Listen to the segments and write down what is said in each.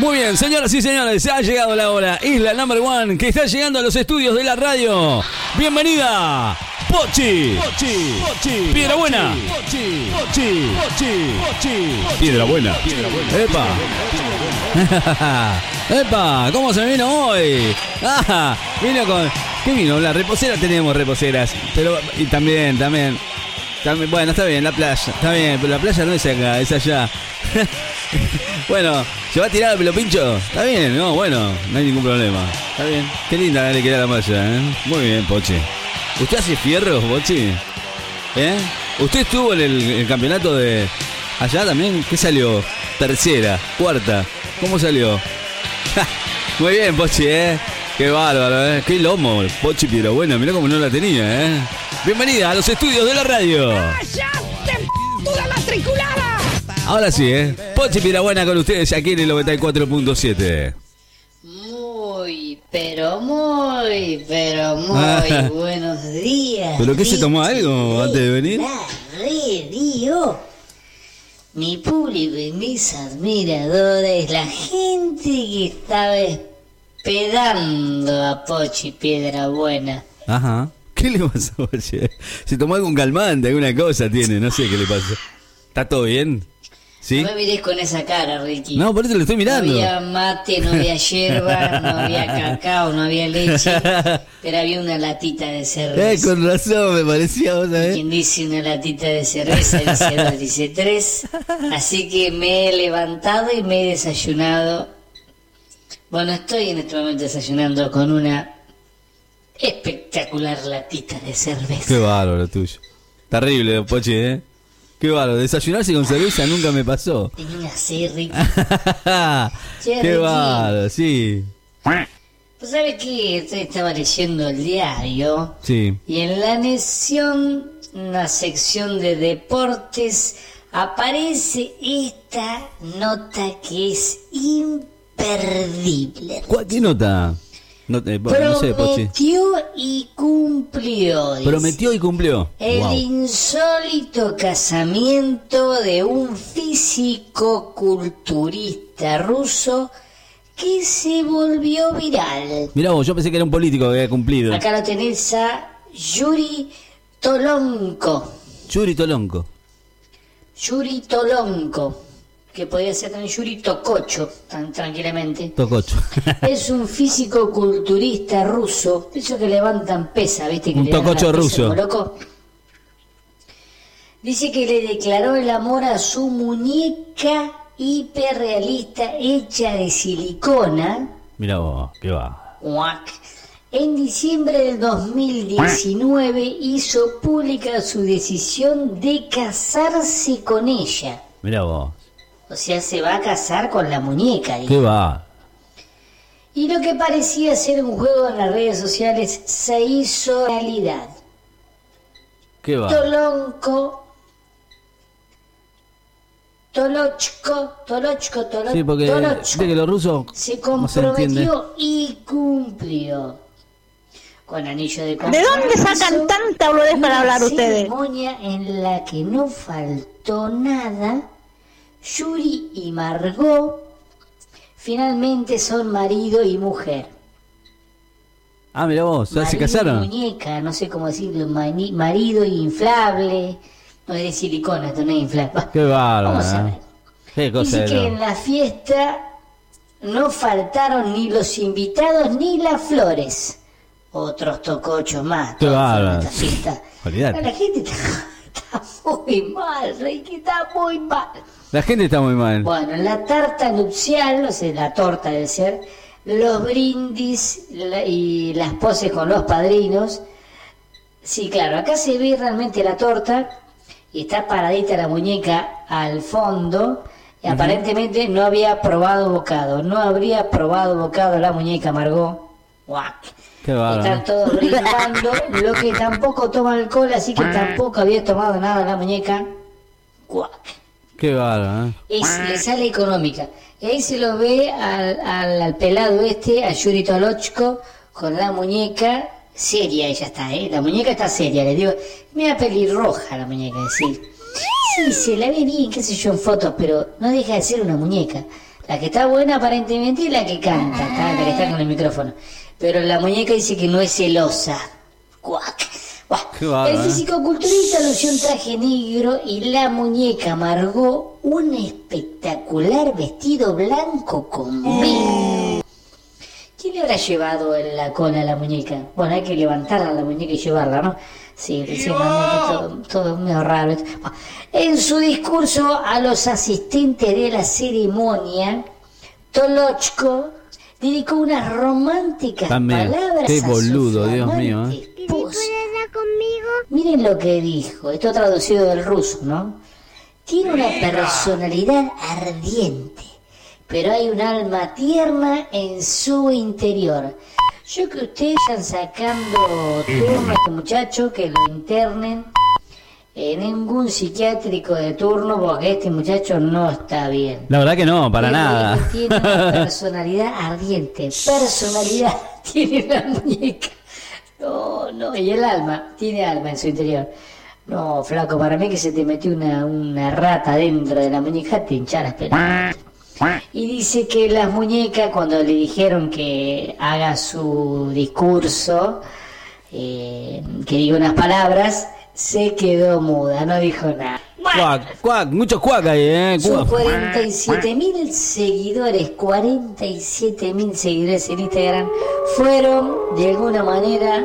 Muy bien, señoras y señores, ha llegado la hora. Isla Number One, que está llegando a los estudios de la radio. Bienvenida, Pochi. Pochi. Pochi. Piedra Buena. Pochi. Pochi. Pochi. Pochi. Piedra Buena. Epa. Epa, ¿cómo se vino hoy? Ah, vino con... ¿Qué vino? La reposera tenemos reposeras. Pero, y también, también. También, bueno, está bien, la playa. Está bien, pero la playa no es acá, es allá. bueno, ¿se va a tirar el pelo pincho? Está bien, no, bueno, no hay ningún problema. Está bien. Qué linda le queda la malla, ¿eh? Muy bien, Pochi. ¿Usted hace fierros, Pochi? ¿Eh? ¿Usted estuvo en el, el campeonato de allá también? ¿Qué salió? Tercera, cuarta. ¿Cómo salió? Muy bien, Pochi, ¿eh? Qué bárbaro, ¿eh? Qué lomo, Pochi pero bueno, mirá cómo no la tenía, ¿eh? Bienvenida a los estudios de la radio. ¡Cállate, matriculada! Ahora sí, ¿eh? Pochi Pirabuena con ustedes aquí en el 94.7. Muy, pero muy, pero muy Ah. buenos días. ¿Pero qué se tomó algo antes de venir? La radio. Mi público y mis admiradores, la gente que estaba esperando a Pochi Piedra Buena. Ajá. ¿Qué le pasó, Pochi? Se tomó algún calmante, alguna cosa tiene, no sé qué le pasó. ¿Está todo bien? ¿Sí? No me mires con esa cara, Ricky. No, por eso lo estoy mirando. No había mate, no había hierba, no había cacao, no había leche, pero había una latita de Eh, cerveza. con razón me parecía, vos sabés. Quien dice una latita de cerveza dice dos, dice tres. Así que me he levantado y me he desayunado. Bueno, estoy en este momento desayunando con una espectacular latita de cerveza. Qué bárbaro tuyo. Terrible, Pochi, ¿eh? Qué bárbaro. Desayunarse con cerveza nunca me pasó. Tenía una sed, Ricky. Qué Ricky. bárbaro, sí. ¿Pues sabe qué? Estaba leyendo el diario. Sí. Y en la Nación, la sección de deportes, aparece esta nota que es imperdible. ¿Cuál- ¿Qué nota? No, sé, Pochi. Prometió y cumplió. dice. Prometió y cumplió. El Wow. insólito casamiento de un físico-culturista ruso que se volvió viral. Mirá vos, yo pensé que era un político que había cumplido. Acá lo tenés a Yuri Tolonko. Yuri Tolonco. Yuri Tolonko. Que podría ser también Yuri Tococho, tan tranquilamente. Tococho. Es un físico culturista ruso. Esos que levantan pesa, ¿viste? Que Un tococho ruso. como loco. Dice que le declaró el amor a su muñeca hiperrealista hecha de silicona. Mirá vos, qué va. En diciembre del 2019 hizo pública su decisión de casarse con ella. Mirá vos. O sea, se va a casar con la muñeca. dijo. Qué va. Y lo que parecía ser un juego en las redes sociales se hizo realidad. Qué va. Tolonco, Tolochko, Tolochko, Tolo- Sí, porque Tolochko, que los rusos se no se comprometió y cumplió. Con anillo de ¿De dónde sacan tanta boludez para hablar ustedes? ceremonia en la que no faltó nada. Yuri y Margot finalmente son marido y mujer. Ah, mirá vos, ¿ya se Marido y casaron? muñeca, no sé cómo decirlo, mani- marido inflable. No es de silicona, esto no es inflable. Qué bárbaro. Vamos a ¿eh? ver. Qué cosa Dice que en la fiesta no faltaron ni los invitados ni las flores. Otros tocochos más. Qué bárbaro. esta fiesta. Olvidate. La gente está, muy mal, Ricky, está muy mal. La gente está muy mal. Bueno, la tarta nupcial, o sea, la torta debe ser, los brindis la- y las poses con los padrinos. Sí, claro, acá se ve realmente la torta y está paradita la muñeca al fondo y aparentemente no había probado bocado, no habría probado bocado la muñeca Margot. Guac. Están todos brindando, lo que tampoco toma alcohol, así que tampoco había tomado nada la muñeca. Guac Qué bárbaro, ¿eh? es, le sale económica. Y ahí se lo ve al, al, al pelado este, a Yuri Tolochko, con la muñeca seria, ella está, ¿eh? La muñeca está seria, le digo, mira pelirroja la muñeca, decir. Sí, se la ve bien, qué sé yo, en fotos, pero no deja de ser una muñeca. La que está buena aparentemente es la que canta, que está con el micrófono. Pero la muñeca dice que no es celosa. Cuac. El ¿eh? fisicoculturista lució un traje negro y la muñeca amargó un espectacular vestido blanco con B. ¿Quién le habrá llevado en la cola a la muñeca? Bueno, hay que levantarla a la muñeca y llevarla, ¿no? Sí, todo, todo medio raro. En su discurso a los asistentes de la ceremonia, Tolochko dedicó unas románticas También. palabras Qué a boludo, su Dios mío, ¿eh? Miren lo que dijo, esto traducido del ruso, ¿no? Tiene una personalidad ardiente, pero hay un alma tierna en su interior. Yo que ustedes están sacando turno a este muchacho, que lo internen en ningún psiquiátrico de turno, porque este muchacho no está bien. La verdad que no, para Pero nada. Tiene una personalidad ardiente. Personalidad tiene la muñeca. No, no, y el alma, tiene alma en su interior. No, flaco, para mí que se te metió una, una rata dentro de la muñeca, te hinchas las pelotas. Y dice que las muñecas, cuando le dijeron que haga su discurso, eh, que diga unas palabras, se quedó muda, no dijo nada. Cuac, cuac, mucho cuac ahí, ¿eh? Sus Cuac. 47 mil seguidores, 47 mil seguidores en Instagram, fueron de alguna manera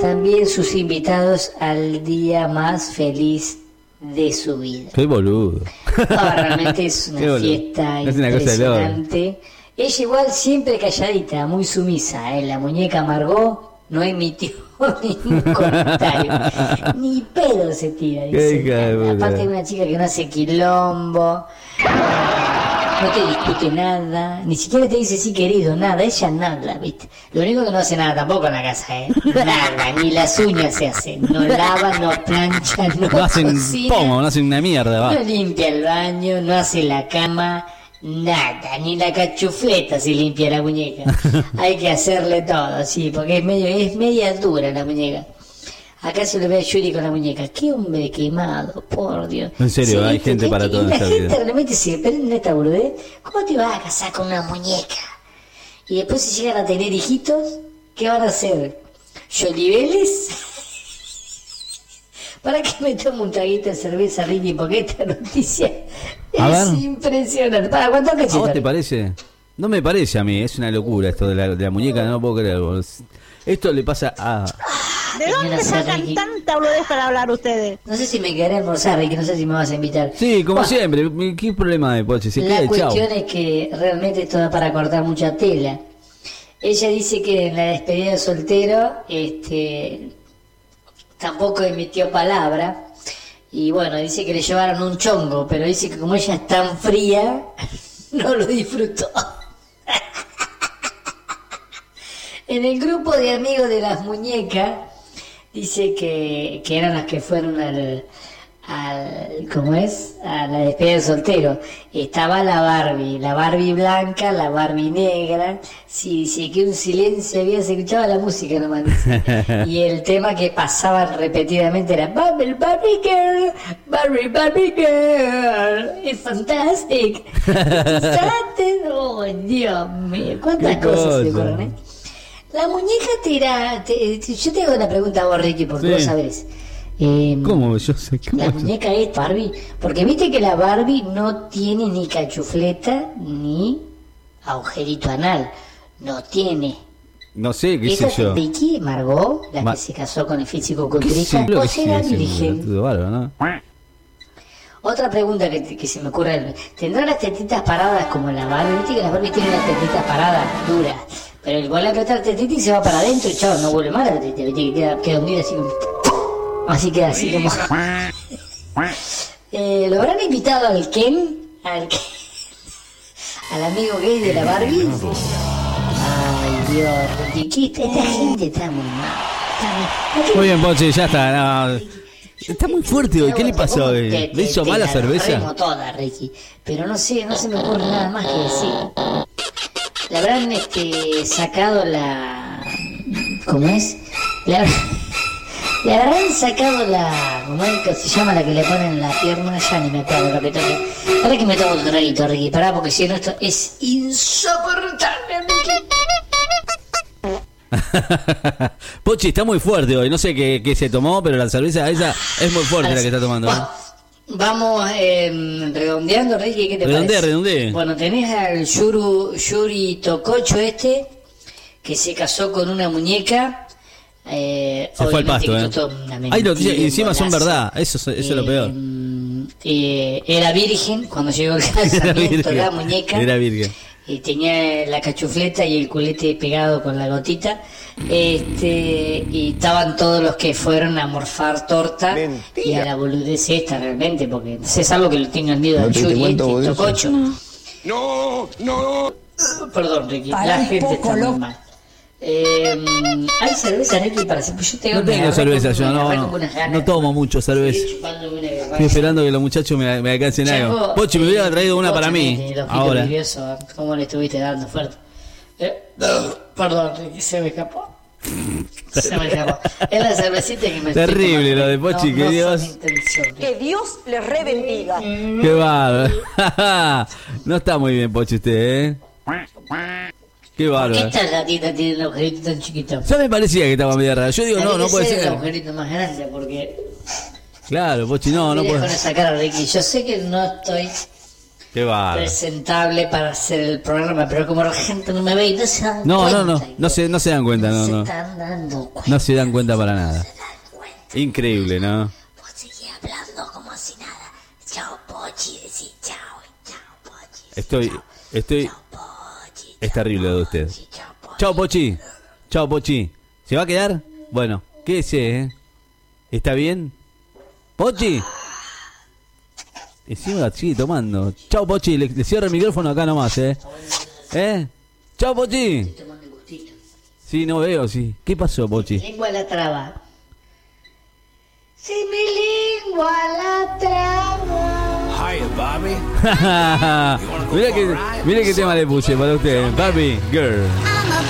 también sus invitados al día más feliz de su vida. Qué boludo. No, realmente es una fiesta Es una impresionante. Ella igual siempre calladita, muy sumisa. ¿eh? La muñeca amargó, no emitió ningún comentario. Ni pedo se tira. Dice. Aparte de una chica que no hace quilombo, no te discute nada, ni siquiera te dice sí querido, nada, ella nada, ¿viste? Lo único que no hace nada tampoco en la casa, ¿eh? Nada, ni las uñas se hacen, no lava, no plancha, no, No hacen cocina. pomo, no hacen una mierda, va. No limpia el baño, no hace la cama, nada, ni la cachufleta se limpia la muñeca. Hay que hacerle todo, sí, porque es medio, es media dura la muñeca. Acá se lo ve a Yuri con la muñeca. Qué hombre quemado, por Dios. En serio, Sí, hay este, gente para y todo en La esta gente vida. realmente se prende esta. ¿Cómo te vas a casar con una muñeca? Y después si llegan a tener hijitos, ¿qué van a hacer? ¿Yolibeles? ¿Para qué me tomo un traguito de cerveza, Ricky? Porque esta noticia A es ver. impresionante. ¿Para cuánto ¿A vos te parece? No me parece a mí, es una locura esto de la, de la muñeca, no lo puedo creer. Esto le pasa a... ¿De dónde sacan Ricky. tanta boludez para hablar ustedes? No sé si me quedaré a almorzar, Ricky, no sé si me vas a invitar. Sí, como Bueno, siempre, ¿qué problema de Poche? Se La chao. cuestión es que realmente esto da para cortar mucha tela. Ella dice que en la despedida de soltero este, tampoco emitió palabra. Y bueno, dice que le llevaron un chongo, pero dice que como ella es tan fría, no lo disfrutó. en el grupo de amigos de las muñecas, dice que, que eran las que fueron al, al ¿cómo es? a la despedida de soltero. Estaba la Barbie la Barbie blanca la Barbie negra. Sí dice que un silencio había se escuchaba la música nomás y el tema que pasaban repetidamente era Barbie Barbie girl Barbie Barbie girl it's fantastic oh Dios mío cuántas Qué cosas se ocurren ¿eh? La muñeca te- te- yo te hago una pregunta a vos Ricky porque Sí. vos sabés Eh, ¿Cómo? Yo sé. ¿cómo la muñeca es Barbie, porque viste que la Barbie no tiene ni cachufleta ni agujerito anal, no tiene. No sé, qué Esa sé yo. Vicky Margot, la Ma- que se casó con el físico ¿Qué sé culturista, yo? Creo que o sí, será es un virgen. ¿no? Otra pregunta que, que se me ocurre, ¿tendrá las tetitas paradas como la Barbie? Viste que la Barbie tiene las tetitas paradas, duras, pero igual la otra tetita y se va para adentro y chao, no vuelve más la que queda, queda hundida así como... Así queda así como... Eh, ¿Lo habrán invitado al Ken? Al, Ken- al amigo gay de la Barbie? Ay, Dios, Ricky, esta gente está muy mal. Está muy- Muy bien, Poche, ya está. no. Está muy fuerte hoy. ¿Qué le pasó? Te- ¿Le hizo te- mal la cerveza? toda, Ricky. Pero no sé, no se me ocurre nada más que decir. Le habrán este, sacado la... ¿Cómo es? Le, habrán- le habrán sacado la... ¿cómo es que se llama la que le ponen en la pierna? Ya ni me acuerdo lo que toque. Ahora que me tomo un traguito, Ricky, pará, porque si no esto es insoportable. Pochi está muy fuerte hoy. No sé qué, qué se tomó, pero la cerveza esa es muy fuerte la que está tomando. ¿eh? Vamos eh, redondeando, Ricky, ¿qué te Redondea, parece? redondea. Bueno, tenés al Yuru, Yuri Tococho este, que se casó con una muñeca. Eh, Se fue al pasto, ¿eh? esto es una Hay mentira, noticias, y un encima son verdad. Eso, es- eso es lo peor. Eh, era virgen cuando llegó el casamiento, la muñeca. Era virgen. Y tenía la cachufleta y el culete pegado con la gotita. Este, y estaban todos los que fueron a morfar torta y a la boludez esta realmente, porque es algo que lo tengo en miedo ¿No al Yuri, este? Tococho. No, no. Perdón, Ricky, Pará la gente poco, está muy mal. Eh, ¿Hay cerveza, Ricky, para hacer? Pues yo tengo No tengo cerveza yo, no, no. No tomo mucho cerveza. Estoy Estoy esperando que los muchachos me, me alcancen algo. Pochi, me hubiera eh, traído una para mí. Ahora. ¿Cómo le estuviste dando fuerte? Eh, perdón, Ricky, se me escapó. Se me escapó. Es la cervecita que me Terrible lo de Pochi, no, que no Dios. Que Dios les rebendiga. Qué bárbaro. no está muy bien, Pochi, usted, ¿eh? Qué ¿Qué bárbaro. esta gatita tiene el agujerito tan chiquito? Ya me parecía que estaba media rara. Yo digo, no, no puede el ser. agujerito más grande porque... Claro, Pochi, no, no puede con esa cara, Ricky. Yo sé que no estoy Qué presentable para hacer el programa, pero como la gente no me ve y no se dan No, cuenta. no, no. No se, no se dan cuenta, no, se no. están dando cuenta. No se dan cuenta para nada. se dan cuenta. Increíble, ¿no? Vos seguís hablando como si nada. Chao, Pochi, decí chao, chao, Pochi. Estoy, estoy, Chao, Pochi. es terrible lo de usted. Pochi, chao, Pochi. Chao, Pochi. Chao, Pochi. ¿Se va a quedar? Bueno, quédese, ¿eh? ¿Está bien? ¿Pochi? Encima sigue tomando. Chao, Pochi. Le, le cierro el micrófono acá nomás, ¿eh? ¿Eh? Chao, Pochi. Sí, no veo, sí. ¿Qué pasó, Pochi? Lengua la traba. Si mi lengua la traba. Hiya, Bobby. mira que, mira qué tema le puse para usted. Barbie Girl. I'm a